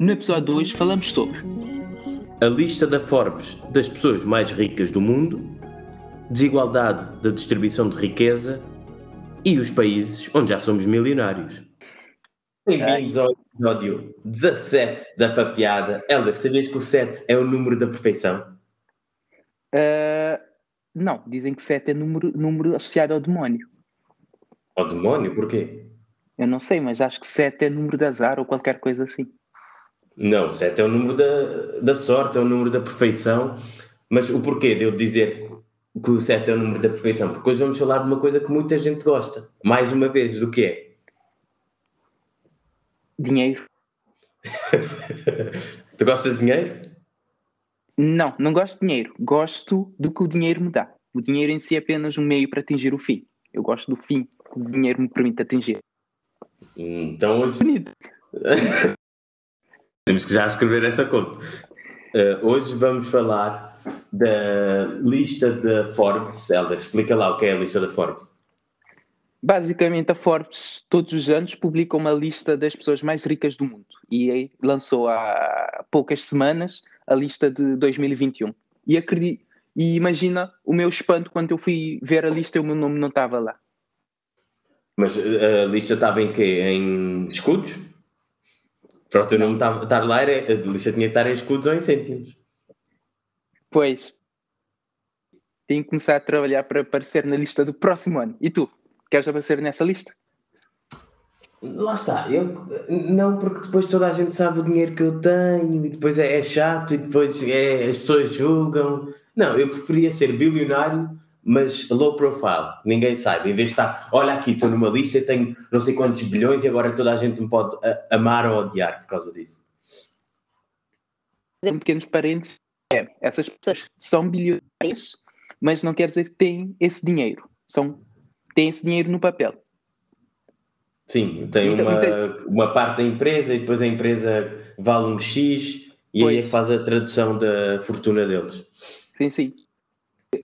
No episódio de hoje falamos sobre a lista da Forbes das pessoas mais ricas do mundo, desigualdade da distribuição de riqueza e os países onde já somos milionários. Bem-vindos ao episódio 17 da Papeada. Helder, sabias que o 7 é o número da perfeição? Uh, não, dizem que 7 é número, número associado ao demónio. Ao demónio? Porquê? Eu não sei, mas acho que 7 é número de azar ou qualquer coisa assim. Não, 7 é o número da, da sorte, é o número da perfeição. Mas o porquê de eu dizer que o 7 é o número da perfeição? Porque hoje vamos falar de uma coisa que muita gente gosta. Mais uma vez, do que é? Dinheiro. tu gostas de dinheiro? Não, não gosto de dinheiro. Gosto do que o dinheiro me dá. O dinheiro em si é apenas um meio para atingir o fim. Eu gosto do fim que o dinheiro me permite atingir. Então hoje. Temos que já escrever essa conta. Uh, hoje vamos falar da lista da Forbes. Helder, explica lá o que é a lista da Forbes. Basicamente, a Forbes todos os anos publica uma lista das pessoas mais ricas do mundo e lançou há poucas semanas a lista de 2021. E, acredito, e imagina o meu espanto quando eu fui ver a lista e o meu nome não estava lá. Mas a lista estava em quê? Em escudos? Para o teu nome estar lá, era, a lista tinha que estar em escudos ou em cêntimos. Pois. Tenho que começar a trabalhar para aparecer na lista do próximo ano. E tu? Queres aparecer nessa lista? Lá está, eu não porque depois toda a gente sabe o dinheiro que eu tenho e depois é, é chato e depois é, as pessoas julgam. Não, eu preferia ser bilionário, mas low profile, ninguém sabe. Em vez de estar, olha aqui, estou numa lista e tenho não sei quantos bilhões e agora toda a gente me pode amar ou odiar por causa disso. Em pequenos parentes, é, essas pessoas são bilionárias, mas não quer dizer que têm esse dinheiro. São tem esse dinheiro no papel. Sim, tem então, uma, uma parte da empresa e depois a empresa vale um X e pois. aí é que faz a tradução da fortuna deles. Sim, sim.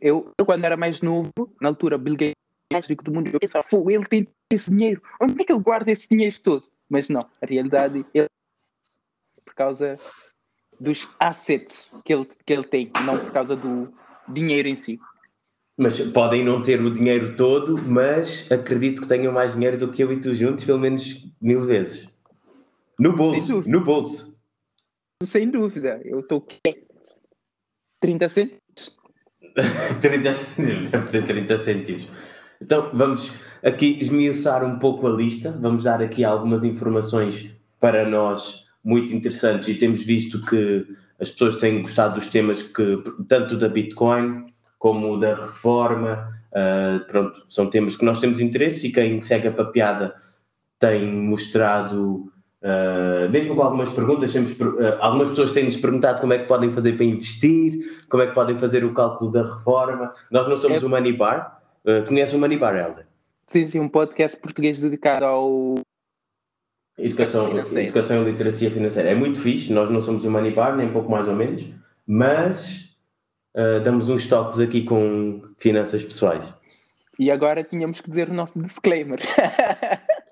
Eu, eu, quando era mais novo, na altura, Bill Gates mais rico do mundo, eu pensava, Pô, ele tem esse dinheiro, onde é que ele guarda esse dinheiro todo? Mas não, a realidade é por causa dos assets que ele, que ele tem, não por causa do dinheiro em si. Mas podem não ter o dinheiro todo, mas acredito que tenham mais dinheiro do que eu e tu juntos, pelo menos mil vezes. No bolso, no bolso. Sem dúvida, eu estou 30 cêntimos. 30 cêntimos, deve ser 30 cêntimos. Então vamos aqui esmiuçar um pouco a lista, vamos dar aqui algumas informações para nós muito interessantes e temos visto que as pessoas têm gostado dos temas que tanto da Bitcoin como da reforma, uh, pronto, são temas que nós temos interesse e quem segue a papeada tem mostrado, uh, mesmo com algumas perguntas, uh, algumas pessoas têm-nos perguntado como é que podem fazer para investir, como é que podem fazer o cálculo da reforma. Nós não somos é... o Money Bar. Uh, tu conheces o Money Bar, Helder? Sim, sim, um podcast português dedicado ao Educação, educação e literacia financeira. É muito fixe, nós não somos o Money Bar, nem pouco mais ou menos, mas uh, damos uns toques aqui com finanças pessoais. E agora tínhamos que dizer o nosso disclaimer.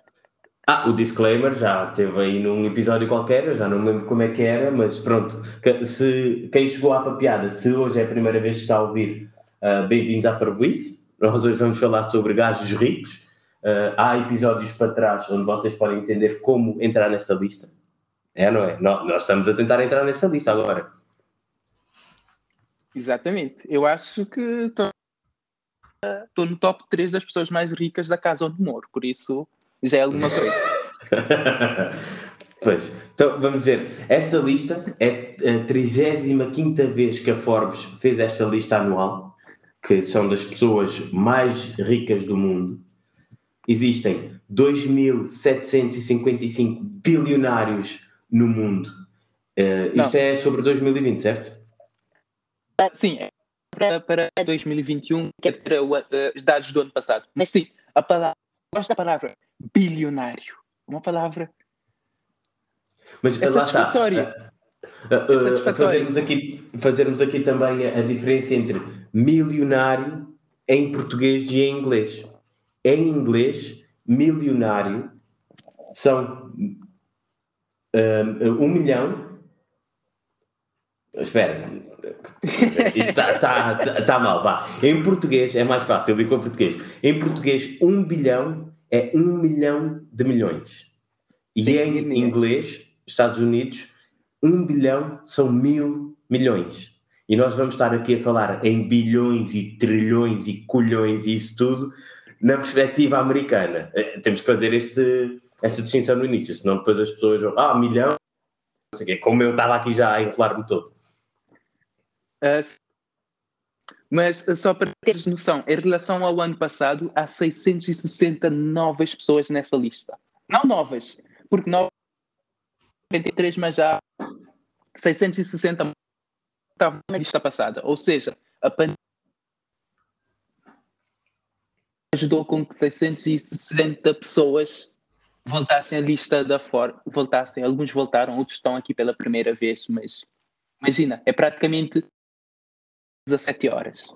ah, o disclaimer já teve aí num episódio qualquer, eu já não me lembro como é que era, mas pronto, se, quem chegou à papiada, se hoje é a primeira vez que está a ouvir, uh, bem-vindos à Parvoíce. Nós hoje vamos falar sobre gajos ricos. Uh, há episódios para trás onde vocês podem entender como entrar nesta lista. É, não é? Nós, nós estamos a tentar entrar nesta lista agora. Exatamente. Eu acho que estou no top 3 das pessoas mais ricas da casa onde moro, por isso já é alguma coisa. pois, então vamos ver. Esta lista é a 35 vez que a Forbes fez esta lista anual, que são das pessoas mais ricas do mundo. Existem 2.755 bilionários no mundo. Uh, isto Não. é sobre 2020, certo? Ah, sim, é para, para 2021, quer dizer, os dados do ano passado. Mas sim, a palavra, gosto da palavra bilionário. Uma palavra. Mas é lá está. Uh, uh, fazermos, aqui, fazermos aqui também a, a diferença entre milionário em português e em inglês. Em inglês, milionário são um, um milhão. Espera, isto está tá, tá, tá mal. Vá. Em português é mais fácil, digo em português. Em português, um bilhão é um milhão de milhões. E Sim, em inglês, Estados Unidos, um bilhão são mil milhões. E nós vamos estar aqui a falar em bilhões e trilhões e colhões e isso tudo na perspectiva americana. Eh, temos que fazer este, esta distinção no início, senão depois as pessoas vão, ah, milhão, não sei o quê, como eu estava aqui já a enrolar-me todo. Uh, mas uh, só para teres noção, em relação ao ano passado, há 660 novas pessoas nessa lista. Não novas, porque novas 23, mas já 660 estava na lista passada. Ou seja, a pandemia ajudou com que 660 pessoas voltassem à lista da fora, voltassem, alguns voltaram, outros estão aqui pela primeira vez, mas imagina, é praticamente 17 horas.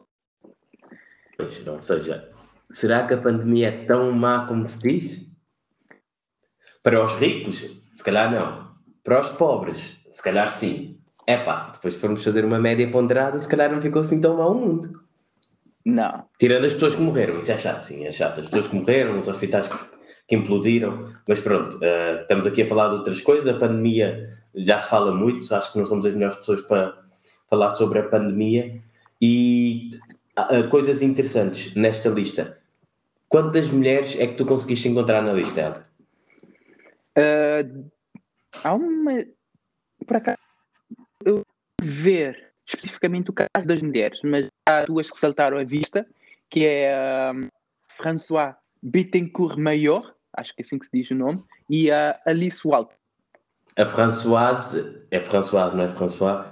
Ou seja, será que a pandemia é tão má como se diz? Para os ricos, se calhar não. Para os pobres, se calhar sim. É pá, depois formos fazer uma média ponderada, se calhar não ficou assim tão mal o mundo. Não. Tirando as pessoas que morreram, isso é chato, sim, é chato. As pessoas que morreram, os hospitais que, que implodiram, mas pronto, uh, estamos aqui a falar de outras coisas. A pandemia já se fala muito, acho que não somos as melhores pessoas para falar sobre a pandemia. E uh, coisas interessantes nesta lista. Quantas mulheres é que tu conseguiste encontrar na lista, Helder? Uh, há uma. Por acaso, eu ver especificamente o caso das mulheres, mas há duas que saltaram à vista, que é a um, François Bittencourt Mayor, acho que é assim que se diz o nome, e a Alice Walt. A Françoise, é Françoise, não é François?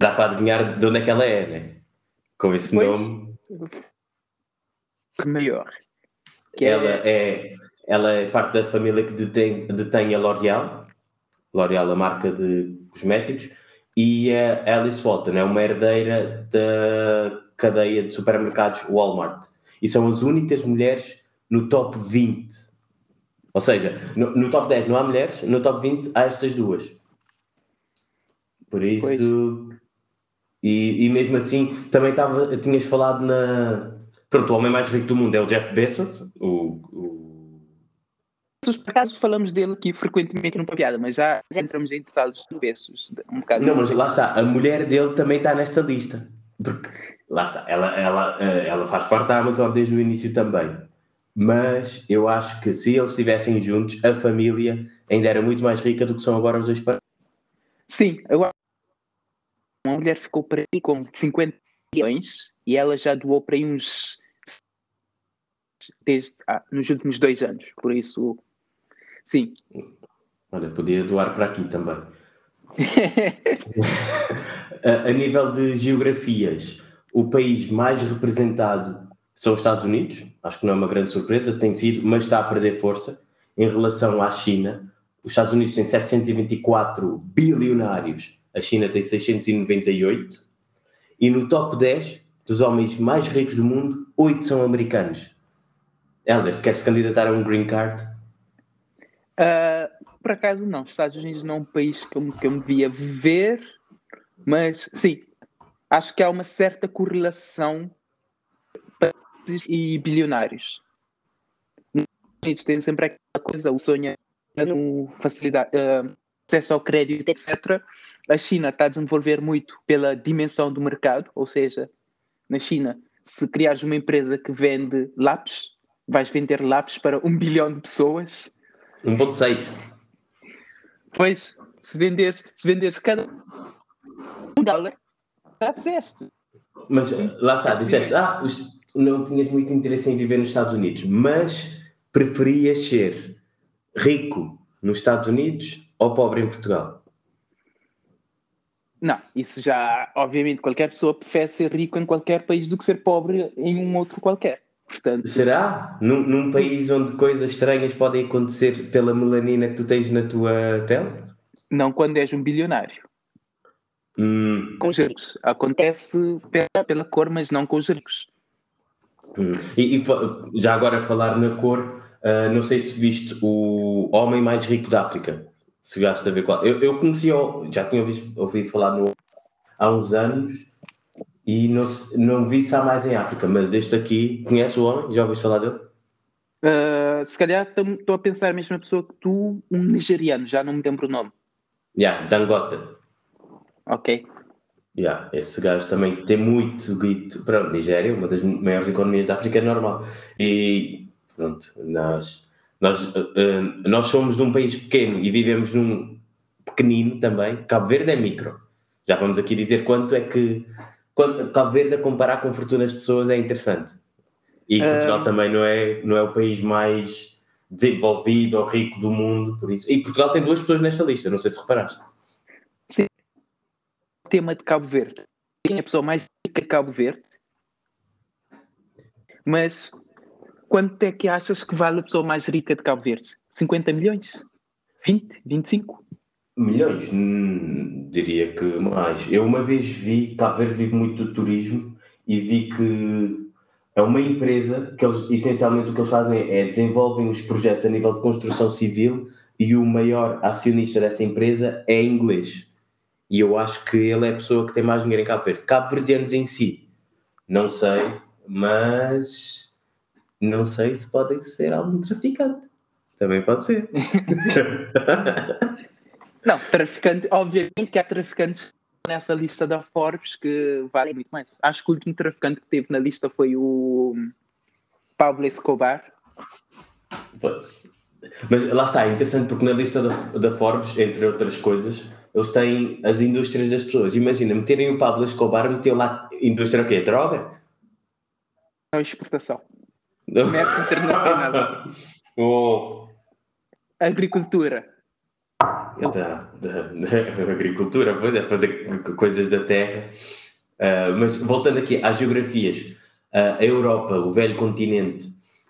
Dá para adivinhar de onde é que ela é, né? Com esse pois, nome. Maior. Que ela é... é... ela é parte da família que detém, detém a L'Oréal, L'Oréal, a marca de cosméticos, e a Alice Walton é uma herdeira da cadeia de supermercados Walmart. E são as únicas mulheres no top 20. Ou seja, no, no top 10 não há mulheres, no top 20 há estas duas. Por isso. E, e, mesmo assim, também tava, tinhas falado na. Pronto, o homem mais rico do mundo é o Jeff Bezos, o, o por acaso falamos dele aqui frequentemente numa piada, mas já, já entramos em detalhes do Bessos. Um bocado não, mas lá está, a mulher dele também está nesta lista. Porque, lá está, ela, ela, eh, ela faz parte da Amazon desde o início também. Mas eu acho que se eles estivessem juntos, a família ainda era muito mais rica do que são agora os dois Sim, agora uma mulher ficou para aí com 50 milhões e ela já doou para aí uns desde, ah, nos últimos dois anos. Por isso Sim. Olha, podia doar para aqui também. a, a nível de geografias, o país mais representado são os Estados Unidos, acho que não é uma grande surpresa, tem sido, mas está a perder força em relação à China. Os Estados Unidos têm 724 bilionários, a China tem 698, e no top 10 dos homens mais ricos do mundo, 8 são americanos. Helder, quer se candidatar a um green card? Uh, por acaso não, Estados Unidos não é um país que eu, que eu me via ver, mas sim, acho que há uma certa correlação e bilionários. Os Estados Unidos têm sempre aquela coisa, o sonho é no facilidade, uh, acesso ao crédito, etc. A China está a desenvolver muito pela dimensão do mercado, ou seja, na China, se criares uma empresa que vende lápis, vais vender lápis para um bilhão de pessoas 1.6. Pois, se vendes, se vendes cada um dólar, já fizeste. Mas lá está, disseste, ah, não tinhas muito interesse em viver nos Estados Unidos, mas preferias ser rico nos Estados Unidos ou pobre em Portugal? Não, isso já, obviamente, qualquer pessoa prefere ser rico em qualquer país do que ser pobre em um outro qualquer. Portanto, Será? Num, num país onde coisas estranhas podem acontecer pela melanina que tu tens na tua pele? Não quando és um bilionário. Hum. Com os ricos. Acontece pela, pela cor, mas não com os ricos. Hum. E, e, já agora falar na cor, uh, não sei se viste o homem mais rico da África. Chegaste a ver qual. Eu, eu conhecia, já tinha ouvido, ouvido falar no, há uns anos e não, não vi se há mais em África, mas este aqui, conhece o homem? Já ouviste falar dele? Uh, se calhar estou a pensar a mesma pessoa que tu, um nigeriano, já não me lembro o nome. Yeah, Dangote. Ok. Yeah, esse gajo também tem muito guito. Pronto, Nigéria, uma das maiores economias da África, é normal. E pronto, nós, nós, uh, nós somos de um país pequeno e vivemos num pequenino também. Cabo Verde é micro. Já vamos aqui dizer quanto é que quando, Cabo Verde a comparar com fortunas de pessoas é interessante. E Portugal também não é, não é o país mais desenvolvido ou rico do mundo, por isso. E Portugal tem duas pessoas nesta lista, não sei se reparaste. Sim. O tema de Cabo Verde. Quem é a pessoa mais rica de Cabo Verde? Mas quanto é que achas que vale a pessoa mais rica de Cabo Verde? 50 milhões? 20? 25? Milhões? Hum, diria que mais. Eu uma vez vi, Cabo Verde vive muito do turismo e vi que é uma empresa que eles, essencialmente o que eles fazem é desenvolvem os projetos a nível de construção civil e o maior acionista dessa empresa é inglês. E eu acho que ele é a pessoa que tem mais dinheiro em Cabo Verde. Cabo Verdeanos em si, não sei, mas não sei se podem ser algum traficante. Também pode ser. Não, traficante, obviamente que há traficantes nessa lista da Forbes que valem muito mais. Acho que o último traficante que teve na lista foi o Pablo Escobar. Pois. Mas lá está, é interessante porque na lista da, da Forbes, entre outras coisas, eles têm as indústrias das pessoas. Imagina, meterem o Pablo Escobar, meter lá indústria o quê? Droga? Não, exportação. Comércio internacional. oh. Agricultura. Da, da, da, agricultura, pois é, fazer coisas da terra. Uh, mas voltando aqui às geografias, uh, a Europa, o velho continente,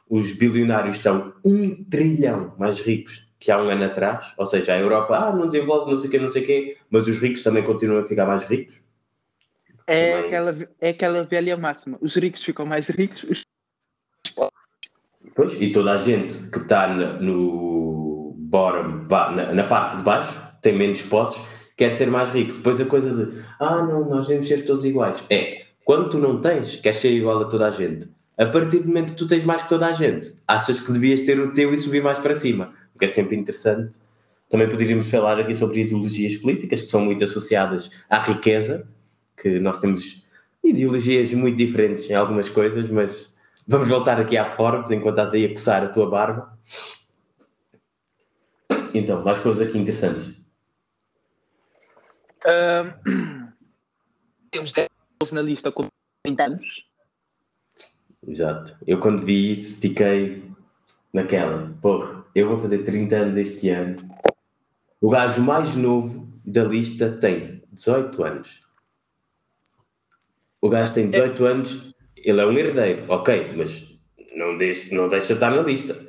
os bilionários estão um trilhão mais ricos que há um ano atrás. Ou seja, a Europa ah, não desenvolve não sei o quê, não sei o quê, mas os ricos também continuam a ficar mais ricos. É, também... aquela, é aquela velha máxima: os ricos ficam mais ricos, os Pois, e toda a gente que está no bottom, na, parte de baixo, tem menos posses, quer ser mais rico. Depois a coisa de, ah, não, nós devemos ser todos iguais. É, quando tu não tens, queres ser igual a toda a gente. A partir do momento que tu tens mais que toda a gente, achas que devias ter o teu e subir mais para cima. O que é sempre interessante. Também poderíamos falar aqui sobre ideologias políticas, que são muito associadas à riqueza, que nós temos ideologias muito diferentes em algumas coisas, mas vamos voltar aqui à Forbes enquanto estás aí a coçar a tua barba. Então, mais coisas aqui interessantes. Uh, temos 10 na lista com 30 anos. Exato. Eu quando vi isso fiquei naquela, porra, eu vou fazer 30 anos este ano. O gajo mais novo da lista tem 18 anos. O gajo tem 18 é. anos, ele é um herdeiro, ok, mas não deixa, não deixa estar na lista.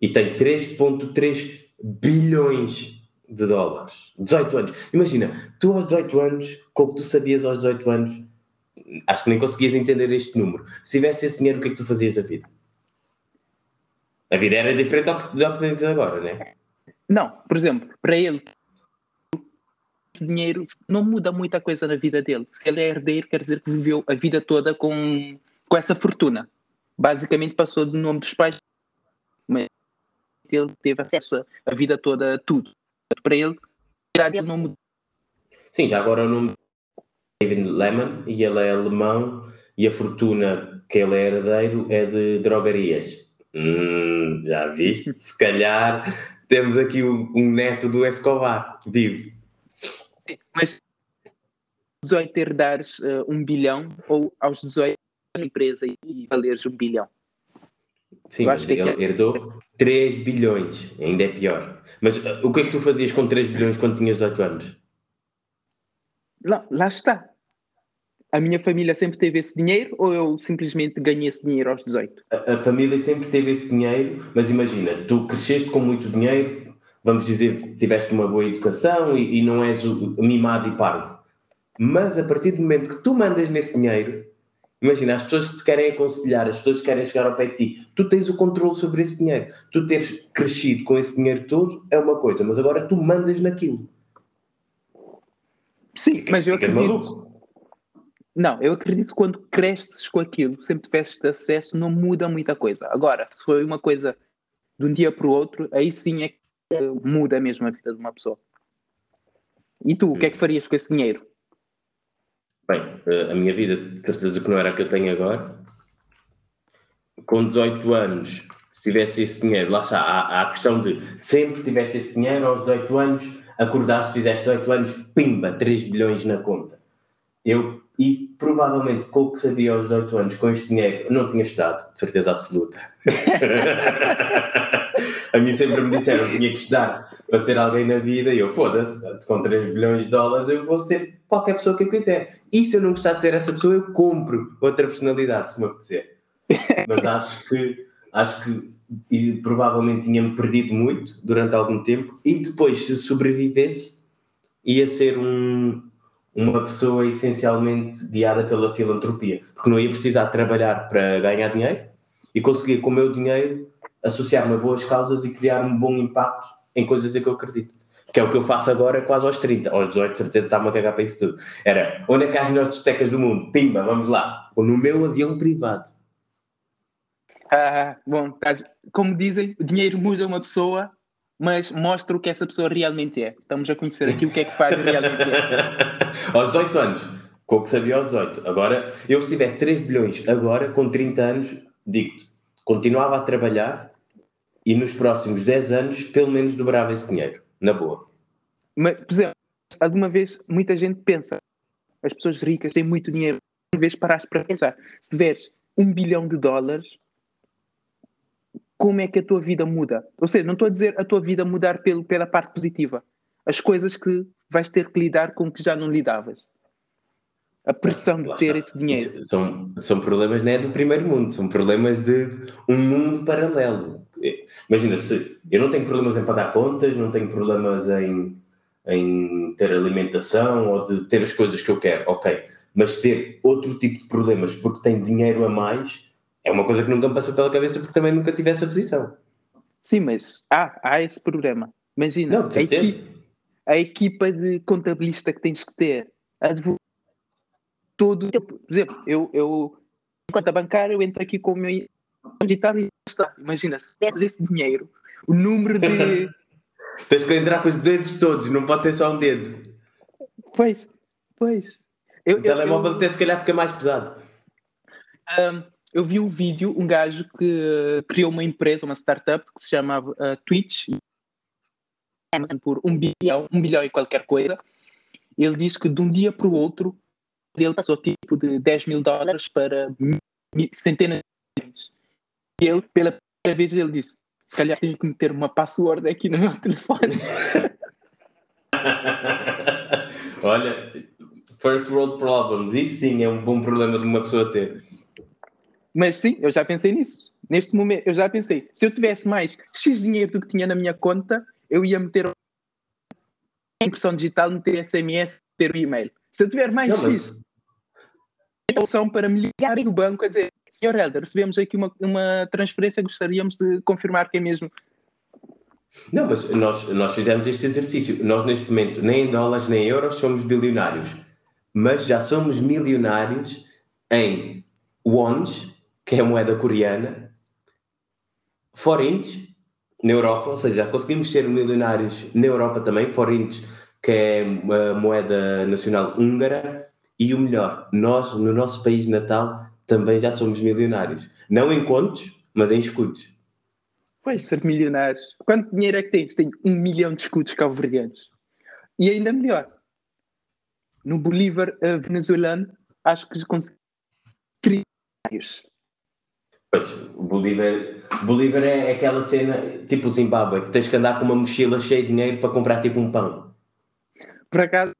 E tem 3.3 bilhões de dólares. 18 anos. Imagina, tu aos 18 anos, com o que tu sabias aos 18 anos, acho que nem conseguias entender este número. Se tivesse esse dinheiro, o que é que tu fazias da vida? A vida era diferente ao que podemos agora, não é? Não, por exemplo, para ele, dinheiro não muda muita coisa na vida dele. Se ele é herdeiro, quer dizer que viveu a vida toda com, com essa fortuna. Basicamente passou do nome dos pais, mas ele teve acesso a vida toda a tudo. Para ele, ele não mudou. Sim, já agora o nome é David Lehman e ele é alemão e a fortuna que ele é herdeiro é de drogarias. Hum, já viste? Se calhar temos aqui um, um neto do Escobar, vivo. Mas 18 herdares uh, um bilhão ou aos 18 empresa e valeres um bilhão. Sim, eu acho que ele é... herdou 3 bilhões, ainda é pior. Mas uh, o que é que tu fazias com 3 bilhões quando tinhas 18 anos? Lá, lá está. A minha família sempre teve esse dinheiro ou eu simplesmente ganhei esse dinheiro aos 18? A, a família sempre teve esse dinheiro, mas imagina, tu cresceste com muito dinheiro, vamos dizer que tiveste uma boa educação e, e não és o, mimado e parvo. Mas a partir do momento que tu mandas nesse dinheiro, Imagina, as pessoas que te querem aconselhar, as pessoas que querem chegar ao pé de ti, tu tens o controle sobre esse dinheiro. Tu teres crescido com esse dinheiro todo é uma coisa, mas agora tu mandas naquilo. Sim, Fica- mas eu acredito. maluco. Não, eu acredito que quando cresces com aquilo, sempre tiveste acesso, não muda muita coisa. Agora, se foi uma coisa de um dia para o outro, aí sim é muda mesmo a vida de uma pessoa. E tu, o que é que farias com esse dinheiro? Bem, eh, a minha vida, de certeza que não era a que eu tenho agora. Com 18 anos, se tivesse esse dinheiro, lá está, há, há a questão de sempre tiveste esse dinheiro, aos 18 anos, acordaste, fizeste 18 anos, pimba, 3 bilhões na conta. Eu, e provavelmente com o que sabia aos 18 anos, com este dinheiro, não tinha estudado, de certeza absoluta. a mim sempre me disseram que tinha que estudar para ser alguém na vida e eu, foda-se, com 3 bilhões de dólares eu vou ser qualquer pessoa que eu quiser. E se eu não gostar de ser essa pessoa, eu compro outra personalidade, se me apetecer. Mas acho que, acho que e provavelmente tinha-me perdido muito durante algum tempo e depois, se sobrevivesse, ia ser um, uma pessoa essencialmente guiada pela filantropia, porque não ia precisar trabalhar para ganhar dinheiro e conseguia com o meu dinheiro associar-me a boas causas e criar um bom impacto em coisas em que eu acredito. Que é o que eu faço agora quase aos 30. Aos 18, de certeza, estava-me a cagar para isso tudo. Era, onde é que há as melhores discotecas do mundo? Pimba, vamos lá. Ou no meu avião privado. Ah, bom, como dizem, o dinheiro muda uma pessoa, mas mostra o que essa pessoa realmente é. Estamos a conhecer aqui o que é que faz realmente é. aos 18 anos, com o que sabia aos 18. Agora, eu se tivesse 3 bilhões agora, com 30 anos, digo-te, continuava a trabalhar e nos próximos 10 anos, pelo menos dobrava esse dinheiro. Na boa. Mas, por exemplo, alguma vez muita gente pensa, as pessoas ricas têm muito dinheiro. Uma vez paraste para pensar, se tiveres um bilhão de dólares, como é que a tua vida muda? Ou seja, não estou a dizer a tua vida mudar pelo, pela parte positiva. As coisas que vais ter que lidar com que já não lidavas. A pressão de ter esse dinheiro. São, são problemas não é do primeiro mundo, são problemas de um mundo paralelo. Eh, Imagina, se eu não tenho problemas em pagar contas, não tenho problemas em, em ter alimentação ou de ter as coisas que eu quero, ok. Mas ter outro tipo de problemas porque tenho dinheiro a mais é uma coisa que nunca me passou pela cabeça porque também nunca tive essa posição. Sim, mas há, há esse problema. Imagina, Não, a, equipa, a equipa de contabilista que tens que ter, advogado, todo o tempo. Por exemplo, eu, eu conta bancária, eu entro aqui com o meu digital e está. Imagina, se deres esse dinheiro, o número de. Tens que entrar com os dedos todos, não pode ser só um dedo. pois, pois. Eu, O telemóvel até se calhar fica mais pesado. Um, eu vi um vídeo, um gajo que uh, criou uma empresa, uma startup que se chamava uh, Twitch, Amazon por um bilhão, um bilhão e qualquer coisa. Ele diz que de um dia para o outro ele passou tipo de 10 mil dólares para centenas de milhões. E ele, pela primeira vez, ele disse: se calhar tenho que meter uma password aqui no meu telefone. Olha, first world problems, isso sim é um bom problema de uma pessoa ter. Mas sim, eu já pensei nisso. Neste momento, eu já pensei: se eu tivesse mais X dinheiro do que tinha na minha conta, eu ia meter a impressão digital, meter SMS, meter o e-mail. Se eu tiver mais Não, X, a opção para me ligarem do banco a dizer: Senhor Helder, recebemos aqui uma, uma transferência, gostaríamos de confirmar que é mesmo. Não, mas nós, nós fizemos este exercício. Nós, neste momento, nem em dólares nem em euros, somos bilionários. Mas já somos milionários em wons, que é a moeda coreana, forints, na Europa, ou seja, conseguimos ser milionários na Europa também, forints, que é a moeda nacional húngara, e o melhor, nós, no nosso país natal, também já somos milionários. Não em contos, mas em escudos. Pois, ser milionário. Quanto dinheiro é que tens? Tenho um milhão de escudos cabo-verdianos. E ainda melhor, no Bolívar eh, venezuelano, acho que consegui trilhários. Pois, o Bolívar, Bolívar é aquela cena tipo o Zimbábue, que tens que andar com uma mochila cheia de dinheiro para comprar tipo um pão. Por acaso,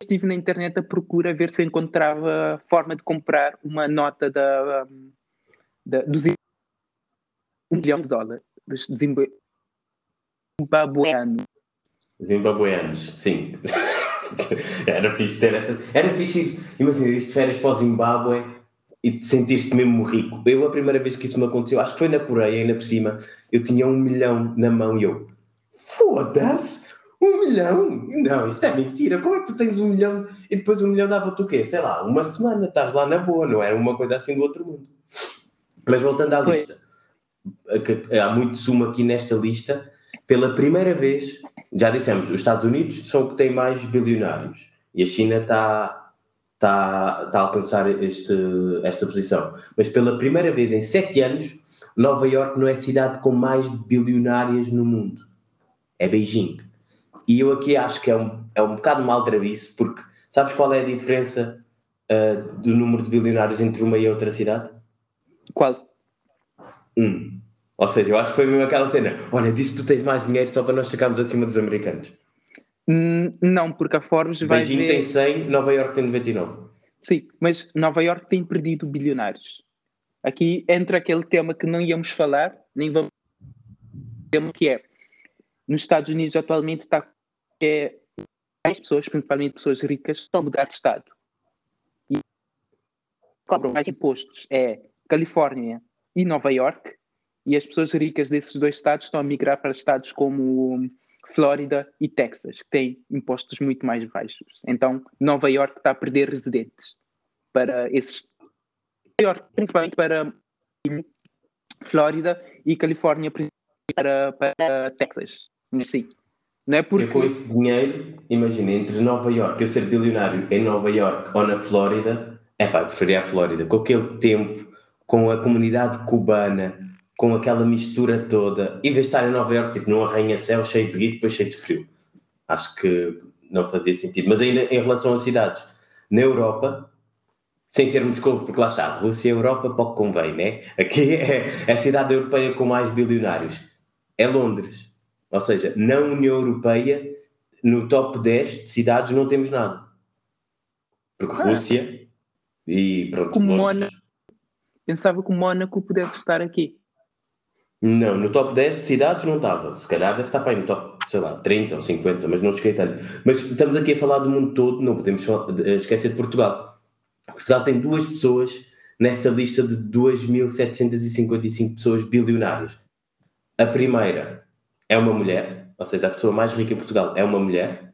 estive na internet a procura ver se encontrava forma de comprar uma nota da, da, do Zim- um milhão de dólares dos zimba- zimbabueanos. Zimbabueanos, sim. Era fixe ter essa. Era fixe imagina, isto de férias para o Zimbábue e te sentiste mesmo rico. Eu, a primeira vez que isso me aconteceu, acho que foi na Coreia, ainda por cima, eu tinha um milhão na mão e eu, foda-se, um milhão? Não, isto é mentira, como é que tu tens um milhão e depois um milhão dava-te o quê? Sei lá, uma semana, estás lá na boa, não era uma coisa assim do outro mundo. Mas voltando à lista, há muito sumo aqui nesta lista, pela primeira vez, já dissemos, os Estados Unidos são o que tem mais bilionários e a China está está, está a alcançar este, esta posição. Mas pela primeira vez em sete anos, Nova York não é a cidade com mais bilionárias no mundo. É Beijing. E eu aqui acho que é um, é um bocado mal gravice, porque sabes qual é a diferença uh, do número de bilionários entre uma e outra cidade? Qual? Um. Ou seja, eu acho que foi mesmo aquela cena: olha, diz que tu tens mais dinheiro só para nós ficarmos acima dos americanos. Não, porque a Forbes vai Beijing ver... tem 100, Nova York tem 99. Sim, mas Nova York tem perdido bilionários. Aqui entra aquele tema que não íamos falar, nem vamos tema que é nos Estados Unidos atualmente está é mais pessoas, principalmente pessoas ricas, estão a mudar de estado. E cobram mais impostos é Califórnia e Nova York, e as pessoas ricas desses dois estados estão a migrar para estados como Flórida e Texas, que têm impostos muito mais baixos. Então, Nova York está a perder residentes para esses. Nova York, principalmente para Flórida e Califórnia para, para Texas. Sim. Não é porque... Eu com esse dinheiro, imagina, entre Nova York, eu ser bilionário em Nova York ou na Flórida, é pá, preferia a Flórida. Com aquele tempo, com a comunidade cubana, com aquela mistura toda, em vez de estar em Nova York, tipo num arranha-céu cheio de guito, depois cheio de frio. Acho que não fazia sentido. Mas ainda em relação às cidades, na Europa, sem ser Moscou, porque lá está, Rússia e Europa pouco convém, né? Aqui é a cidade europeia com mais bilionários. É Londres. Ou seja, na União Europeia, no top 10 de cidades não temos nada. Porque ah. Rússia e pronto. Como Mónaco. Pensava que o Mónaco pudesse estar aqui. Não, no top 10 de cidades não estava. Se calhar deve estar para aí no top, sei lá, 30 ou 50, mas não cheguei tanto. Mas estamos aqui a falar do mundo todo, não podemos esquecer de Portugal. Portugal tem duas pessoas nesta lista de 2.755 pessoas bilionárias. A primeira é uma mulher, ou seja, a pessoa mais rica em Portugal é uma mulher,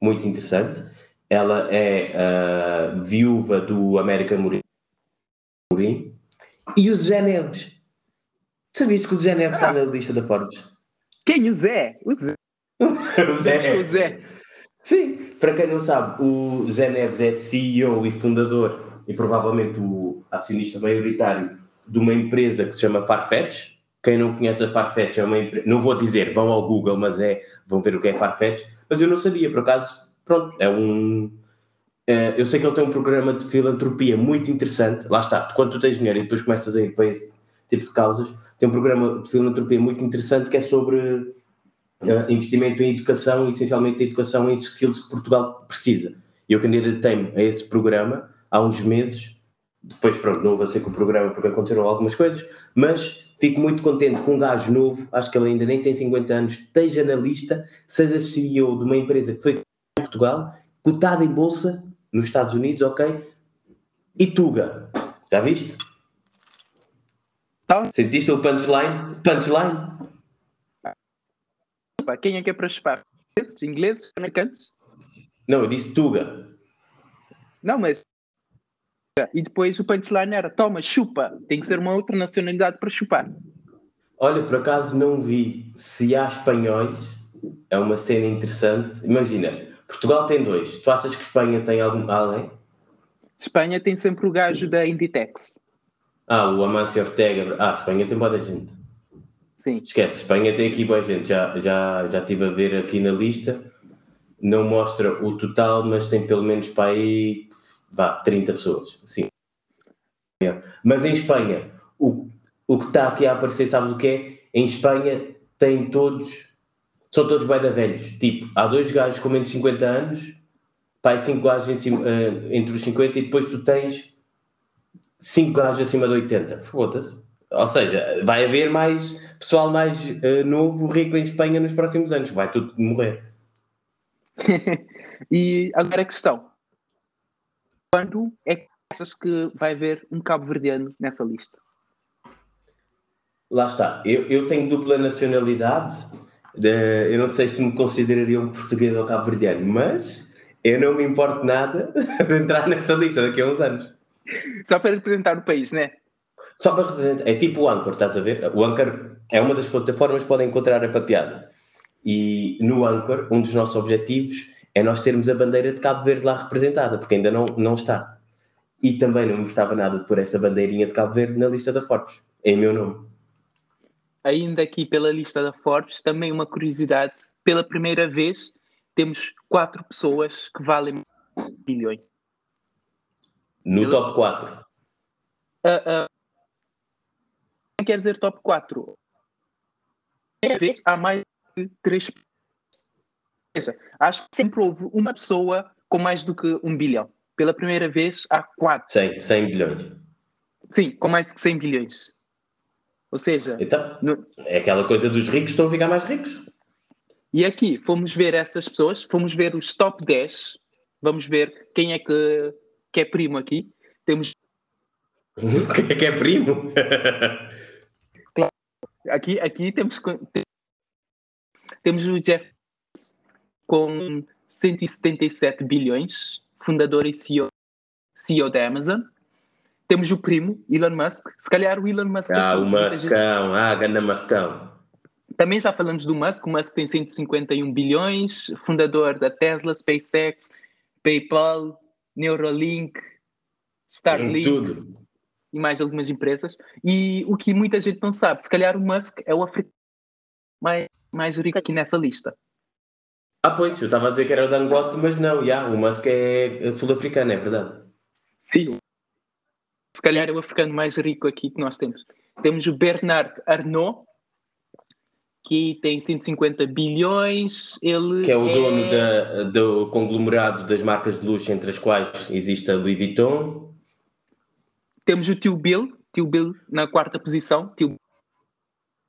muito interessante. Ela é a viúva do América Mourinho. E o Zé Neves Sabias que o Zé Neves ah. está na lista da Forbes? Quem? O Zé? O Zé. o Zé. O Zé. Sim, para quem não sabe, o Zé Neves é CEO e fundador e provavelmente o acionista maioritário de uma empresa que se chama Farfetch. Quem não conhece a Farfetch é uma empresa, não vou dizer, vão ao Google, mas é, vão ver o que é Farfetch, mas eu não sabia, por acaso, pronto, é um, é, eu sei que ele tem um programa de filantropia muito interessante, lá está, quando tu tens dinheiro e depois começas a ir para esse tipo de causas, tem um programa de filantropia muito interessante que é sobre uh, investimento em educação, essencialmente a educação em skills que Portugal precisa. E eu candidatei-me a esse programa há uns meses, depois pronto, não ser com o programa porque aconteceram algumas coisas, mas fico muito contente com um gajo novo, acho que ele ainda nem tem 50 anos, esteja na lista, seja CEO de uma empresa que foi em Portugal, cotada em bolsa nos Estados Unidos, ok? E Tuga, já viste? Tá? Sentiste o punchline? Punchline? Quem é que é para chupar? Ingleses? Americanos? Não, eu disse Tuga. Não, mas. E depois o punchline era: toma, chupa. Tem que ser uma outra nacionalidade para chupar. Olha, por acaso não vi. Se há espanhóis, é uma cena interessante. Imagina, Portugal tem dois. Tu achas que Espanha tem algum, alguém? Espanha tem sempre o gajo da Inditex. Ah, o Amancio Ortega. Ah, Espanha tem boa gente. Sim. Esquece, Espanha tem aqui boa gente. Já, já, já estive a ver aqui na lista. Não mostra o total, mas tem pelo menos para aí vá, 30 pessoas. Sim. Mas em Espanha, o, o que está aqui a aparecer, sabes o que é? Em Espanha tem todos, são todos bem velhos. Tipo, há dois gajos com menos de 50 anos, pai, cinco gajos eh, entre os 50 e depois tu tens 5 gajos acima de 80. Foda-se. Ou seja, vai haver mais pessoal mais uh, novo, rico em Espanha nos próximos anos. Vai tudo morrer. e agora a questão: quando é que achas que vai haver um cabo-verdiano nessa lista? Lá está. Eu, eu tenho dupla nacionalidade. Eu não sei se me consideraria um português ou cabo-verdiano, mas eu não me importo nada de entrar nesta lista daqui a uns anos. Só para representar o país, né? Só para representar. É tipo o Anchor, estás a ver? O Anchor é uma das plataformas que podem encontrar a papiada. E no Anchor, um dos nossos objetivos é nós termos a bandeira de Cabo Verde lá representada, porque ainda não, não está. E também não me gostava nada de pôr essa bandeirinha de Cabo Verde na lista da Forbes, em meu nome. Ainda aqui pela lista da Forbes, também uma curiosidade: pela primeira vez temos quatro pessoas que valem bilhões. No pela... top 4. Uh, uh, quer dizer top 4? Vez, há mais de três seja, acho que sempre houve uma pessoa com mais do que um bilhão. Pela primeira vez há quatro. 100, 100 bilhões. Sim, com mais que 100 bilhões. Ou seja, então, no... é aquela coisa dos ricos estão a ficar mais ricos. E aqui fomos ver essas pessoas, fomos ver os top 10. Vamos ver quem é que, que é primo aqui. Temos. Quem é que é primo? claro. Aqui, aqui temos, temos o Jeff com 177 bilhões, fundador e CEO, CEO da Amazon. Temos o primo, Elon Musk. Se calhar o Elon Musk. Ah, o Muskão, ah, ganda Muskão. Também já falamos do Musk. O Musk tem 151 bilhões, fundador da Tesla, SpaceX, PayPal, Neuralink, Starlink. Tudo. E mais algumas empresas. E o que muita gente não sabe, se calhar o Musk é o africano mais, mais rico aqui nessa lista. Ah, pois, eu estava a dizer que era o Dangote, mas não, já, o Musk é sul-africano, é verdade. Sim, se calhar é o africano mais rico aqui que nós temos. Temos o Bernard Arnault, que tem 150 bilhões. Ele que é o é... dono da, do conglomerado das marcas de luxo, entre as quais existe a Louis Vuitton. Temos o tio Bill, tio Bill na quarta posição. Tio...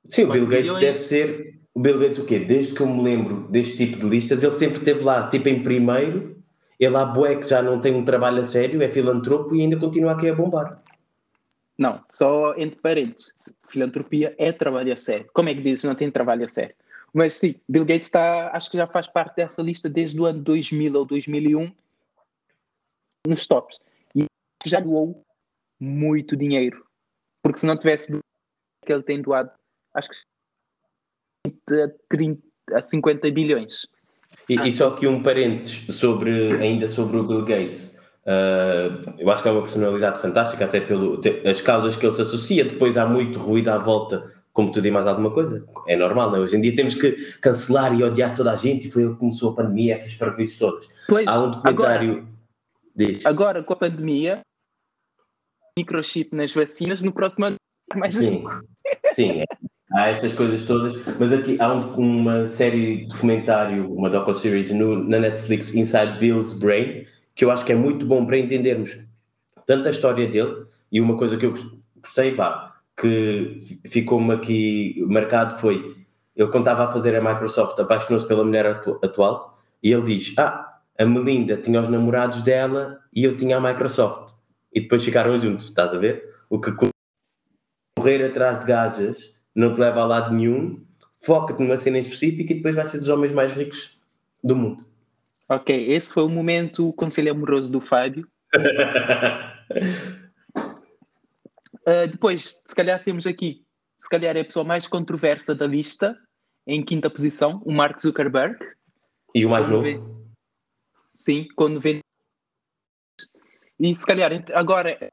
Sim, o Bill Gates bilhões. deve ser o Bill Gates o quê? Desde que eu me lembro deste tipo de listas, ele sempre esteve lá, tipo em primeiro, ele há bué que já não tem um trabalho a sério, é filantropo e ainda continua aqui a bombar. Não, só entre parênteses, filantropia é trabalho a sério. Como é que dizes não tem trabalho a sério? Mas sim, Bill Gates está, acho que já faz parte dessa lista desde o ano 2000 ou 2001 nos tops. E já doou muito dinheiro. Porque se não tivesse que ele tem doado, acho que a, 30, a 50 bilhões. E, e, só que um parênteses sobre, ainda sobre o Bill Gates. Uh, eu acho que é uma personalidade fantástica, até pelas as causas que ele se associa. Depois há muito ruído à volta, como tu e mais alguma coisa. É normal, não é? Hoje em dia temos que cancelar e odiar toda a gente, e foi ele que começou a pandemia, essas previsões todas. Pois, há um documentário. Agora, agora com a pandemia, microchip nas vacinas, no próximo ano mais Sim, sim, é há essas coisas todas, mas aqui há um, uma série documentário, uma docu-series na Netflix, Inside Bill's Brain, que eu acho que é muito bom para entendermos tanto a história dele, e uma coisa que eu gostei, pá, que ficou-me aqui marcado foi, ele estava a fazer a Microsoft apaixonou-se pela mulher atu atual, e ele diz, ah, a Melinda tinha os namorados dela e eu tinha a Microsoft. E depois ficaram juntos, estás a ver? O que correr atrás de gajas não te leva a lado nenhum, foca-te numa cena específica e depois vais ser dos homens mais ricos do mundo. Ok, esse foi o momento o conselho amoroso do Fábio. uh, depois, se calhar temos aqui, se calhar é a pessoa mais controversa da lista, em quinta posição, o Mark Zuckerberg. E o mais novo? Sim, com 90. E se calhar agora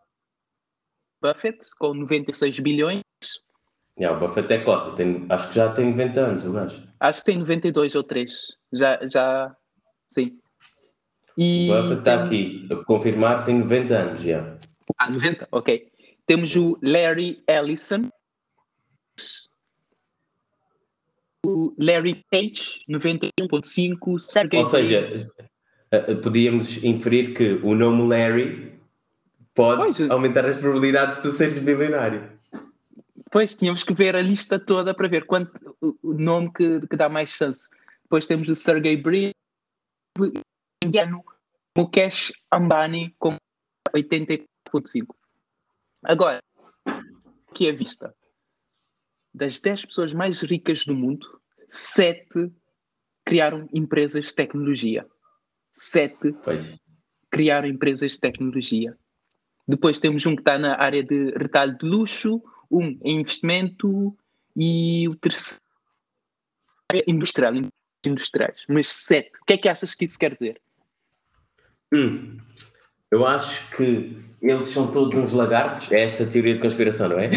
Buffett, com 96 bilhões. Yeah, o Buffett é cota, tem, acho que já tem 90 anos o gajo. Acho que tem 92 ou 3. Já, já, sim. E o Buffett está aqui, a confirmar, tem 90 anos já. Ah, 90, ok. Temos o Larry Ellison. O Larry Page, 91.5. Ou seja, eh, podíamos inferir que o nome Larry pode pois, aumentar as probabilidades de tu seres bilionário. Pois, tínhamos que ver a lista toda para ver quanto, o nome que, que dá mais chance. Depois temos o Sergey Brin, o indiano Mukesh Ambani com 84 4.5. Agora, que é vista das 10 pessoas mais ricas do mundo, 7 criaram empresas de tecnologia. 7 criaram empresas de tecnologia. Depois temos um que está na área de retalho de luxo, um em investimento e o terceiro área industrial, industriais. Mas sete. O que é que achas que isso quer dizer? Hum, eu acho que eles são todos uns lagartos. É esta teoria de conspiração, não é?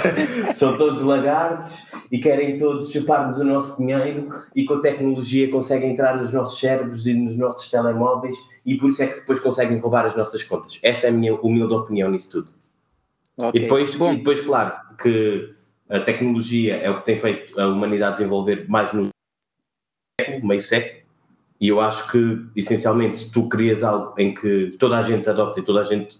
são todos lagartos e querem todos chupar-nos o nosso dinheiro e com a tecnologia conseguem entrar nos nossos cérebros e nos nossos telemóveis e por isso é que depois conseguem roubar as nossas contas. Essa é a minha humilde opinião nisso tudo. Okay. E, depois, e depois, claro, que a tecnologia é o que tem feito a humanidade desenvolver mais no século, meio século, e eu acho que, essencialmente, se tu crias algo em que toda a gente adopta e toda a gente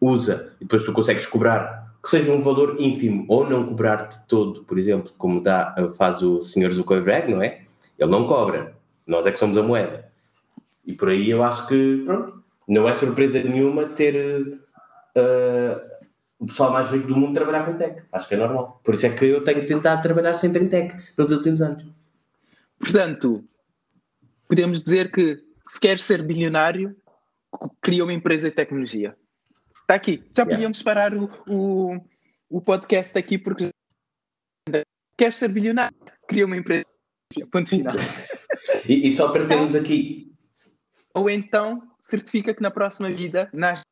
usa, e depois tu consegues cobrar, que seja um valor ínfimo, ou não cobrar de todo, por exemplo, como dá, faz o Sr. Zuckerberg, não é? Ele não cobra, nós é que somos a moeda. E por aí eu acho que, pronto, não é surpresa nenhuma ter uh, o pessoal mais rico do mundo trabalhar com tech. Acho que é normal. Por isso é que eu tenho tentado trabalhar sempre em tech nos últimos anos. Portanto, podemos dizer que se quer ser bilionário, cria uma empresa de tecnologia. Está aqui. Já yeah. podíamos parar o, o, o podcast aqui porque quer ser bilionário, cria uma empresa. Ponto final. e, e, só para termos aqui. Ou então certifica que na próxima vida nasce.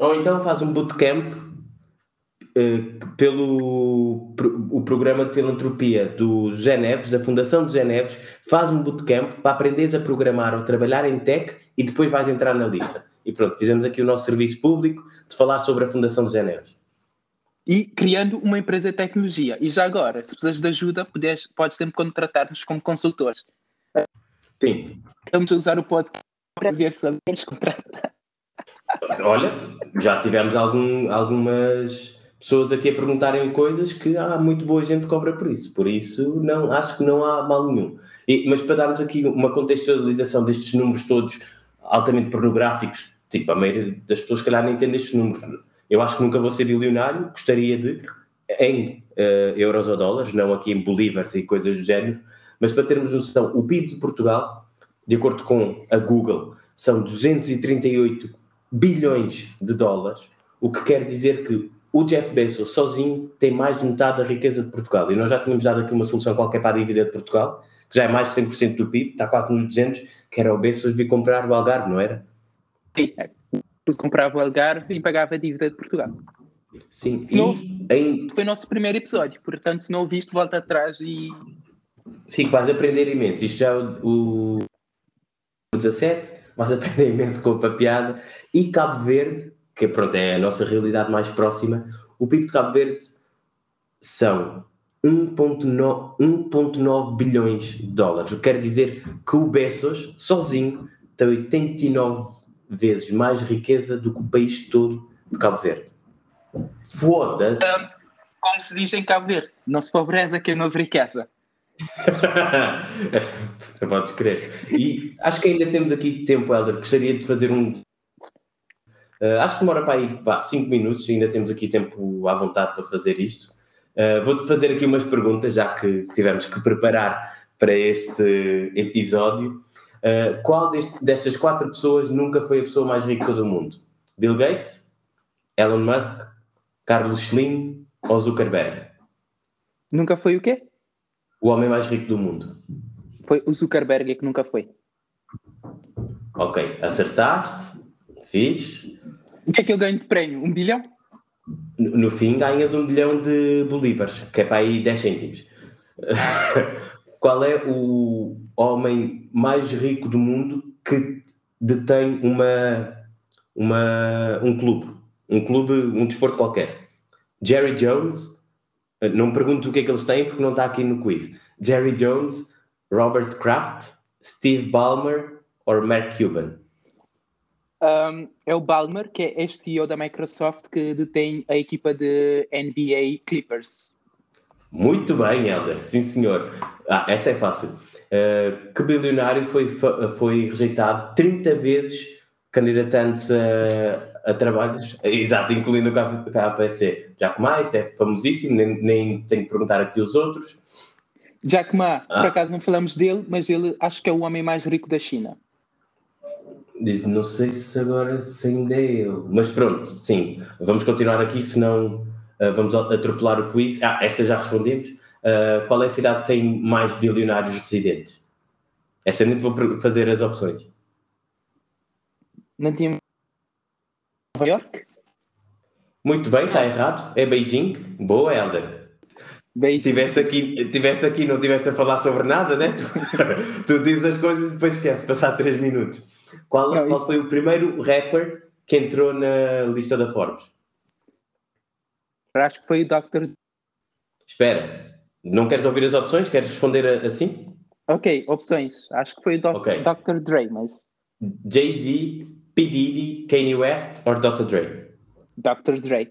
Ou então faz um bootcamp eh, pelo o programa de filantropia do Geneves, da Fundação de Geneves, faz um bootcamp para aprenderes a programar ou trabalhar em tech e depois vais entrar na lista. E pronto, fizemos aqui o nosso serviço público de falar sobre a Fundação de Geneves. E criando uma empresa de tecnologia. E já agora, se precisas de ajuda, podes, podes sempre contratar-nos como consultores. Sim. Vamos usar o podcast para ver se alguém nos contrata. Olha, já tivemos algum, algumas pessoas aqui a perguntarem coisas que há muito boa gente cobra por isso. Por isso, não, acho que não há mal nenhum. E, mas para darmos aqui uma contextualização destes números todos altamente pornográficos, tipo, a maioria das pessoas, calhar, nem entende estes números. Eu acho que nunca vou ser bilionário, gostaria de, em uh, euros ou dólares, não aqui em bolívares e coisas do género, mas para termos noção, o PIB de Portugal, de acordo com a Google, são 238 bilhões de dólares, o que quer dizer que o Jeff Bezos sozinho tem mais de metade da riqueza de Portugal. E nós já tínhamos dado aqui uma solução qualquer para a dívida de Portugal, que já é mais de 100% do PIB, está quase nos 200, que era o Bezos vir comprar o Algarve, não era? Sim, é. comprava o Algarve e pagava a dívida de Portugal. Sim, e não, em... foi o nosso primeiro episódio, portanto, se não ouviste, volta atrás e. Sim, vais aprender imenso. Isto já é o, o 17, vais aprender imenso com a piada. E Cabo Verde que pronto, é a nossa realidade mais próxima, o PIB de Cabo Verde são 1.9 bilhões de dólares. O que quer dizer que o Bezos, sozinho, tem 89 vezes mais riqueza do que o país todo de Cabo Verde. Foda-se! Um, como se diz em Cabo Verde, não se pobreza que não se riqueza. Podes crer. E acho que ainda temos aqui tempo, Helder. Gostaria de fazer um Uh, acho que demora para aí 5 minutos, ainda temos aqui tempo à vontade para fazer isto. Uh, Vou-te fazer aqui umas perguntas, já que tivemos que preparar para este episódio. Uh, qual deste, destas quatro pessoas nunca foi a pessoa mais rica do mundo? Bill Gates, Elon Musk, Carlos Slim ou Zuckerberg? Nunca foi o quê? O homem mais rico do mundo. Foi o Zuckerberg que nunca foi. Ok, acertaste, fiz. O que é que eu ganho de prémio? Um bilhão? No, no fim ganhas um bilhão de bolívares, que é para aí 10 cêntimos. Qual é o homem mais rico do mundo que detém uma, uma, um clube? Um clube, um desporto qualquer. Jerry Jones, não me pergunto o que é que eles têm porque não está aqui no quiz. Jerry Jones, Robert Kraft, Steve Ballmer ou Mark Cuban? Um, é o Balmer, que é ex-CEO da Microsoft, que detém a equipa de NBA Clippers. Muito bem, Helder, sim senhor. Ah, esta é fácil. Uh, que bilionário foi, foi rejeitado 30 vezes candidatando-se a, a, trabalhos, exato, incluindo o KPC. Jack Ma, isto é famosíssimo, nem, nem tenho que perguntar aqui os outros. Jack Ma, ah. por acaso não falamos dele, mas ele acho que é o homem mais rico da China. Não sei se agora se ainda é ele, mas pronto, sim, vamos continuar aqui, senão uh, vamos atropelar o quiz. Ah, esta já respondemos. Uh, qual é a cidade que tem mais bilionários residentes? Esta nem vou fazer as opções. Não tinha. Nova York? Muito bem, está errado. É Beijing. Boa, Helder. Tiveste aqui, tiveste aqui, não tiveste a falar sobre nada, né? Tu, tu dizes as coisas e depois esqueces, passar 3 minutos. Qual, não, qual isso... foi o primeiro rapper que entrou na lista da Forbes? Acho que foi o Dr. Espera, não queres ouvir as opções? Queres responder assim? Ok, opções. Acho que foi o Dr. Okay. Dr. Dre, mas. Jay-Z, P. Diddy, Kanye West ou Dr. Dre? Dr. Dre.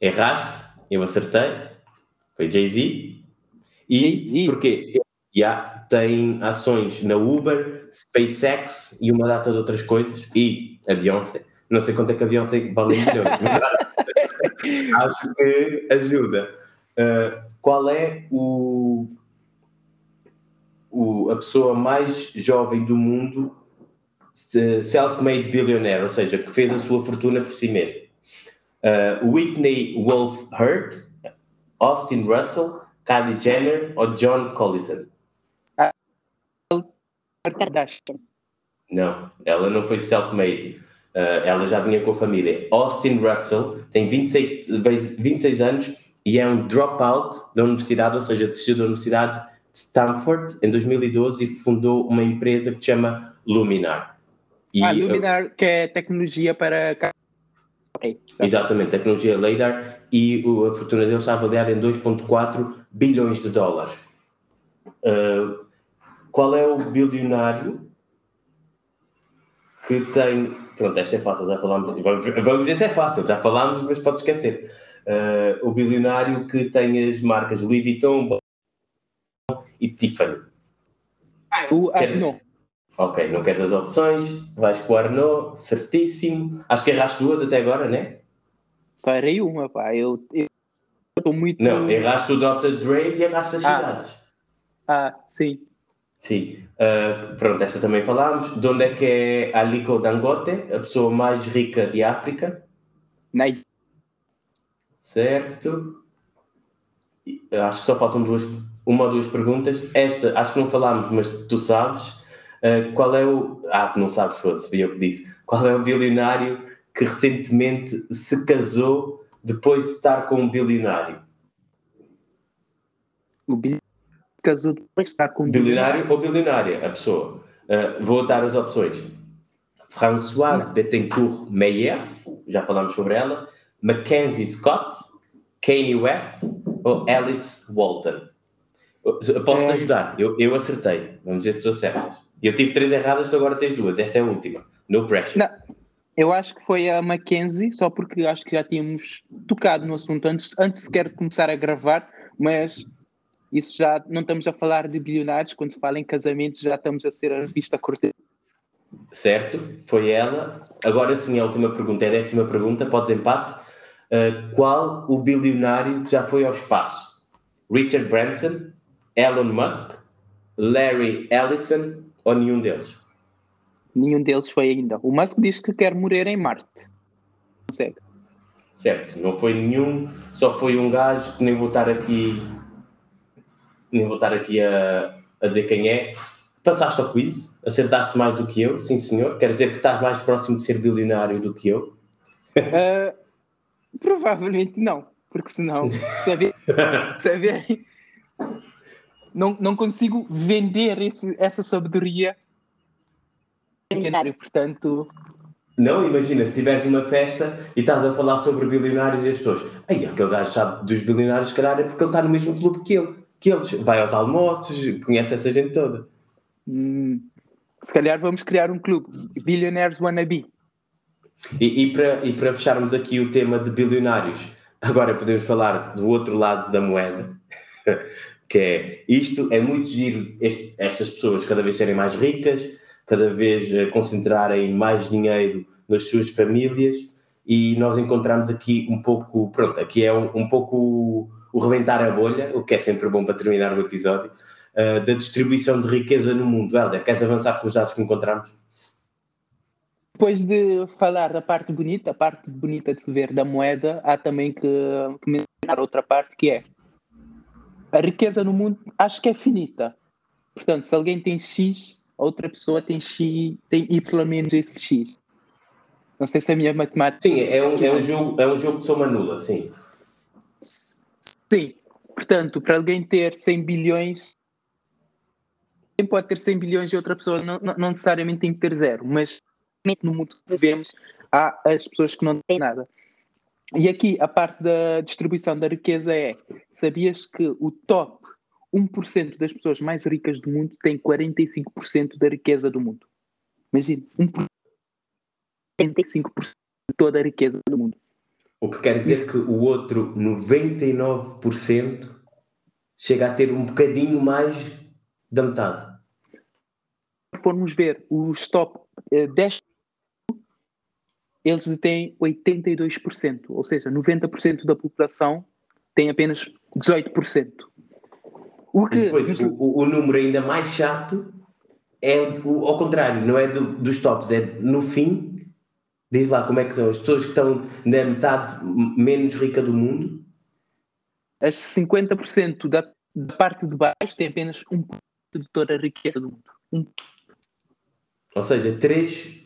Erraste, eu acertei. Foi Jay-Z. E Jay porquê? Yeah, tem ações na Uber, SpaceX e uma data de outras coisas. E a Beyoncé. Não sei quanto é que a Beyoncé vale milhões, mas acho que ajuda. Uh, qual é o, o, a pessoa mais jovem do mundo self-made billionaire, ou seja, que fez a sua fortuna por si mesmo? Uh, Whitney Wolf Hurt, Austin Russell, Kylie Jenner ou John Collison? Não, ela não foi self-made. Uh, ela já vinha com a família. Austin Russell tem 26, 26 anos e é um dropout da universidade, ou seja, desistiu da Universidade de Stanford em 2012 e fundou uma empresa que se chama Luminar. E, ah, Luminar, que é tecnologia para. Okay, exatamente, tecnologia LiDAR e a fortuna dele está avaliada em 2,4 bilhões de dólares. Uh, qual é o bilionário que tem. Pronto, esta é fácil, já falámos. Vamos, vamos ver se é fácil, já falámos, mas pode esquecer. Uh, o bilionário que tem as marcas Louis Vuitton e Tiffany. Ah, o Arnaud. Ok, não queres as opções, vais com o Arnaud, certíssimo. Acho que erraste duas até agora, né? Só errei uma, pá. Eu estou muito. Não, erraste o Dr. Dre e erraste as ah. cidades. Ah, sim. Sim, uh, pronto, esta também falámos. De onde é que é Aliko Dangote, a pessoa mais rica de África? Nigeria. Certo. Acho que só faltam duas, uma ou duas perguntas. Esta, acho que não falámos, mas tu sabes. Uh, qual é o. Ah, não sabes, foda-se, eu que disse. Qual é o bilionário que recentemente se casou depois de estar com um bilionário? O bilionário casou depois de estar com um bilionário. Bilionário ou bilionária, a pessoa. Uh, vou dar as opções. Françoise Bettencourt Meyers, já falámos sobre ela. Mackenzie Scott, Kanye West ou Alice Walton? Posso-te é... ajudar? Eu, eu acertei. Vamos ver se tu acertas. Eu tive três erradas, tu agora tens duas. Esta é a última. No pressure. Não, eu acho que foi a Mackenzie, só porque acho que já tínhamos tocado no assunto antes, antes sequer de começar a gravar, mas isso já não estamos a falar de bilionários, quando se fala em casamentos já estamos a ser a revista cortesa. Certo, foi ela. Agora sim, a última pergunta, é a décima pergunta, podes empate. Uh, qual o bilionário que já foi ao espaço? Richard Branson, Elon Musk, Larry Ellison ou nenhum deles? Nenhum deles foi ainda. O Musk diz que quer morrer em Marte. Consegue. Certo, não foi nenhum, só foi um gajo que nem vou estar aqui nem vou estar aqui a, a dizer quem é. Passaste ao quiz, acertaste mais do que eu, sim senhor. Quer dizer que estás mais próximo de ser bilionário do que eu? Uh, provavelmente não, porque senão saber, saber não, não consigo vender esse, essa sabedoria bilionário, portanto. Não, imagina, se estiveres numa festa e estás a falar sobre bilionários e as pessoas, aí aquele gajo sabe dos bilionários, se calhar é porque ele está no mesmo clube que ele que eles vai aos almoços, conhece essa gente toda. Hum, se calhar vamos criar um clube, Billionaires Wannabe. E, e, para, e para fecharmos aqui o tema de bilionários, agora podemos falar do outro lado da moeda, que é isto é muito giro, este, estas pessoas cada vez serem mais ricas, cada vez a concentrarem mais dinheiro nas suas famílias e nós encontramos aqui um pouco, pronto, aqui é um, um pouco o, o rebentar a bolha, o que é sempre bom para terminar o episódio, uh, da distribuição de riqueza no mundo. Helder, queres avançar com os dados que encontramos? Depois de falar da parte bonita, a parte bonita de se ver da moeda, há também que, que mencionar outra parte que é a riqueza no mundo acho que é finita. Portanto, se alguém tem X, outra pessoa tem X, tem Y menos esse X. Não sei se a minha matemática. Sim, é um, é um, jogo, é um jogo de soma nula, sim. Sim. Portanto, para alguém ter 100 bilhões, quem pode ter 100 bilhões e outra pessoa não, não, não necessariamente tem que ter zero, mas no mundo que vivemos há as pessoas que não têm nada. E aqui a parte da distribuição da riqueza é: sabias que o top 1% das pessoas mais ricas do mundo tem 45% da riqueza do mundo? Imagina, 1%, 45% de toda a riqueza do mundo. O que quer dizer Isso. que o outro 99% chega a ter um bocadinho mais da metade. Se formos ver os top 10 eh, eles têm 82%, ou seja, 90% da população tem apenas 18%. O que, depois, o, o, número ainda mais chato é o, ao contrário, não é do, dos tops, é no fim, diz lá como é que são as pessoas que estão na metade menos rica do mundo. As 50% da, da parte de baixo têm apenas 1% de toda a riqueza do mundo. Um. Ou seja, 3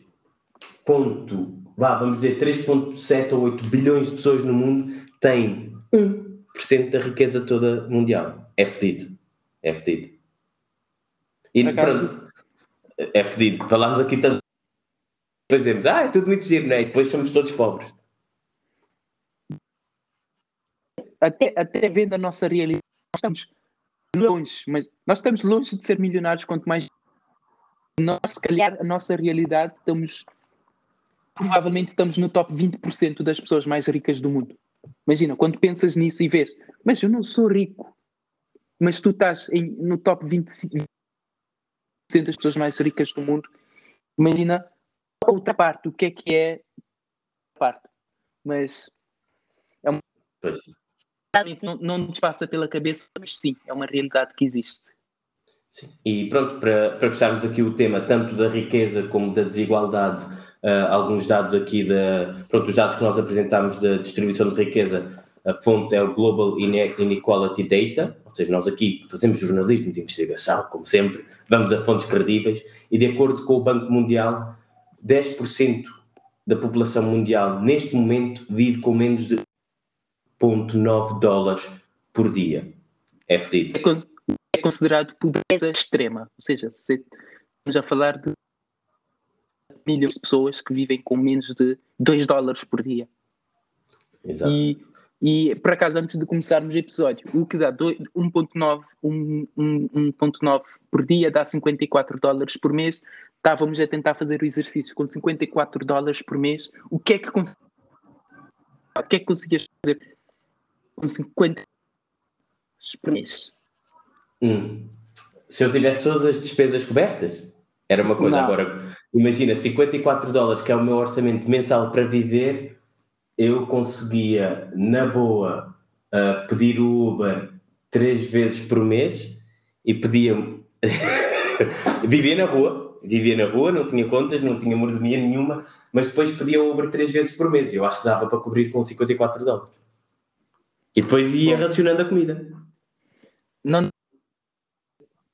ponto, vá, vamos dizer 3.7 ou 8 bilhões de pessoas no mundo têm 1% da riqueza toda mundial. É fedido. É fedido. E pronto, é fedido. Falámos aqui tanto. Depois dizemos, ah, é tudo muito giro, não é? E depois somos todos pobres. Até, até vendo a nossa realidade, nós estamos longe, mas nós estamos longe de ser milionários, quanto mais nós, se calhar, a nossa realidade estamos provavelmente estamos no top 20% das pessoas mais ricas do mundo. Imagina, quando pensas nisso e vês, mas eu não sou rico, mas tu estás em, no top 25% das pessoas mais ricas do mundo, imagina a outra parte, o que é que é a parte. Mas é uma. Não, não nos passa pela cabeça, mas sim, é uma realidade que existe. Sim. E pronto, para, para fecharmos aqui o tema, tanto da riqueza como da desigualdade uh, alguns dados aqui, da, pronto, os dados que nós apresentamos da distribuição de riqueza, a fonte é o Global Inequality Data, ou seja, nós aqui fazemos jornalismo de investigação, como sempre, vamos a fontes credíveis, e de acordo com o Banco Mundial, 10% da população mundial neste momento vive com menos de 0,9 dólares por dia. É fedido. É, é considerado pobreza extrema, ou seja, se estamos a falar de milhões de pessoas que vivem com menos de 2 dólares por dia. Exato. E, e por acaso, antes de começarmos o episódio, o que dá 1.9 1.9 por dia dá 54 dólares por mês. Estávamos a tentar fazer o exercício com 54 dólares por mês. O que é que conseguias, o que é que conseguias fazer com 50 por mês? Hum. Se eu tivesse todas as despesas cobertas? Era uma coisa. Não. Agora, imagina, 54 dólares, que é o meu orçamento mensal para viver, eu conseguia, na boa, uh, pedir o Uber três vezes por mês e pedia. vivia na rua, vivia na rua, não tinha contas, não tinha mordomia nenhuma, mas depois pedia o Uber três vezes por mês. Eu acho que dava para cobrir com 54 dólares. E depois ia Bom. racionando a comida. Não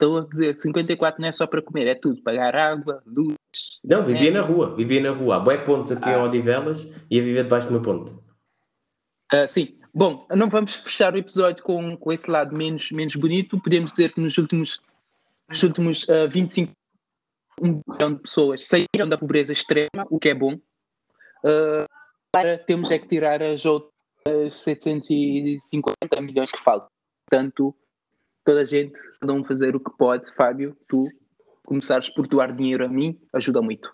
Estou a dizer, 54 não é só para comer, é tudo. Pagar água, luz. Não, vivia é. na rua, vivia na rua. Há bué pontos aqui ah. em Odivelas e ia viver debaixo de uma ponte. Uh, sim. Bom, não vamos fechar o episódio com, com esse lado menos, menos bonito. Podemos dizer que nos últimos, nos últimos uh, 25 um milhão de pessoas saíram da pobreza extrema, o que é bom. Uh, para temos é que tirar as outras 750 milhões que faltam. Portanto, toda a gente, cada um fazer o que pode. Fábio, tu começares por doar dinheiro a mim ajuda muito.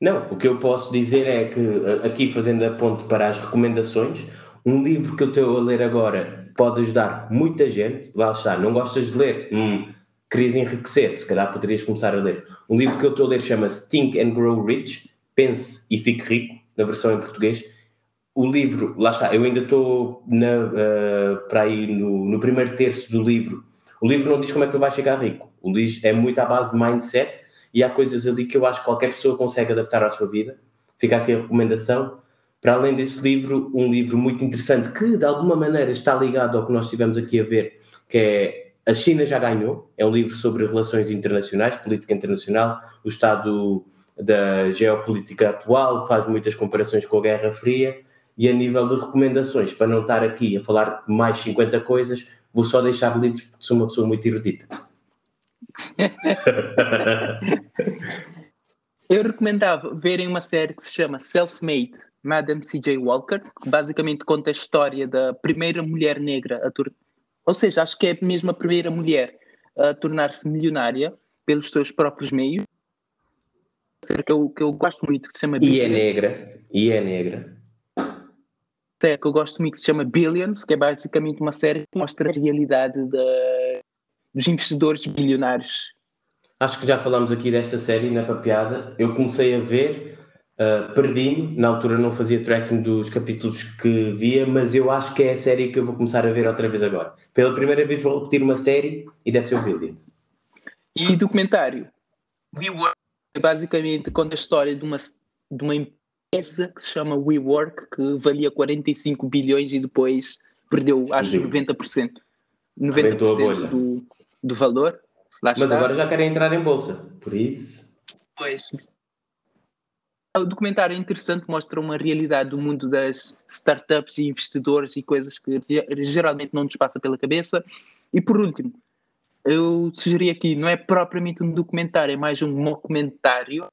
Não, o que eu posso dizer é que, aqui fazendo a ponte para as recomendações, um livro que eu estou a ler agora pode ajudar muita gente. Lá está, não gostas de ler? Hum, querias enriquecer, se calhar poderias começar a ler. Um livro que eu estou a ler chama-se Think and Grow Rich, Pense e Fique Rico, na versão em português. O livro, lá está, eu ainda estou uh, para aí no, no primeiro terço do livro. O livro não diz como é que tu vais chegar rico. O livro é muito à base de mindset e há coisas ali que eu acho que qualquer pessoa consegue adaptar à sua vida. Fica aqui a recomendação. Para além desse livro, um livro muito interessante que de alguma maneira está ligado ao que nós estivemos aqui a ver, que é A China já ganhou. É um livro sobre relações internacionais, política internacional, o estado da geopolítica atual, faz muitas comparações com a Guerra Fria. E a nível de recomendações, para não estar aqui a falar mais 50 coisas, vou só deixar livros porque sou uma pessoa muito erudita. Eu recomendava verem uma série que se chama Self-Made, Madame C.J. Walker, que basicamente conta a história da primeira mulher negra a tornar. Ou seja, acho que é mesmo a primeira mulher a tornar-se milionária pelos seus próprios meios. Que eu, que eu gosto muito, que se chama E é negra. E é negra. Série que eu gosto muito, que se chama Billions, que é basicamente uma série que mostra a realidade da, dos investidores bilionários. Acho que já falamos aqui desta série na papeada. Eu comecei a ver, uh, perdi-me, na altura não fazia tracking dos capítulos que via, mas eu acho que é a série que eu vou começar a ver outra vez agora. Pela primeira vez vou repetir uma série e deve ser o Billion. E documentário. WeWork basicamente conta a história de uma, de uma empresa que se chama WeWork, que valia 45 bilhões e depois perdeu, acho, 90%. 90% do, do valor. Lá Mas está. agora já querem entrar em bolsa, por isso. Pois. O documentário é interessante, mostra uma realidade do mundo das startups e investidores e coisas que geralmente não nos passa pela cabeça. E por último, eu sugeri aqui, não é propriamente um documentário, é mais um documentário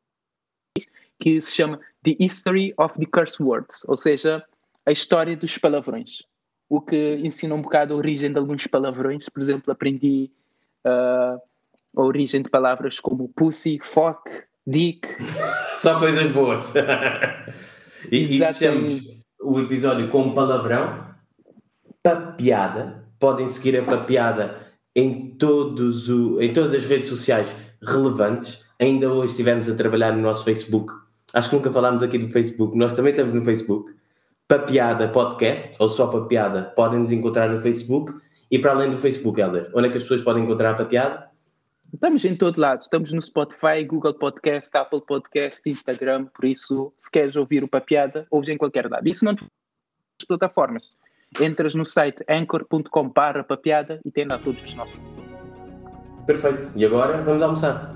que se chama The History of the Curse Words, ou seja, a história dos palavrões o que ensina um bocado a origem de alguns palavrões. Por exemplo, aprendi uh, a origem de palavras como pussy, fuck, dick. Só coisas boas. e, e fechamos o episódio com um palavrão. Papiada. Podem seguir a papiada em, todos o, em todas as redes sociais relevantes. Ainda hoje estivemos a trabalhar no nosso Facebook. Acho que nunca falámos aqui do Facebook. Nós também estamos no Facebook. Papiada Podcast, ou só Papiada, podem nos encontrar no Facebook. E para além do Facebook, Helder, onde é que as pessoas podem encontrar a Papiada? Estamos em todo lado. Estamos no Spotify, Google Podcast, Apple Podcast, Instagram. Por isso, se queres ouvir o Papiada, ouves em qualquer lado. Isso não te as plataformas. Entras no site anchor.com papiada e tem lá todos os nossos. Perfeito. E agora vamos almoçar.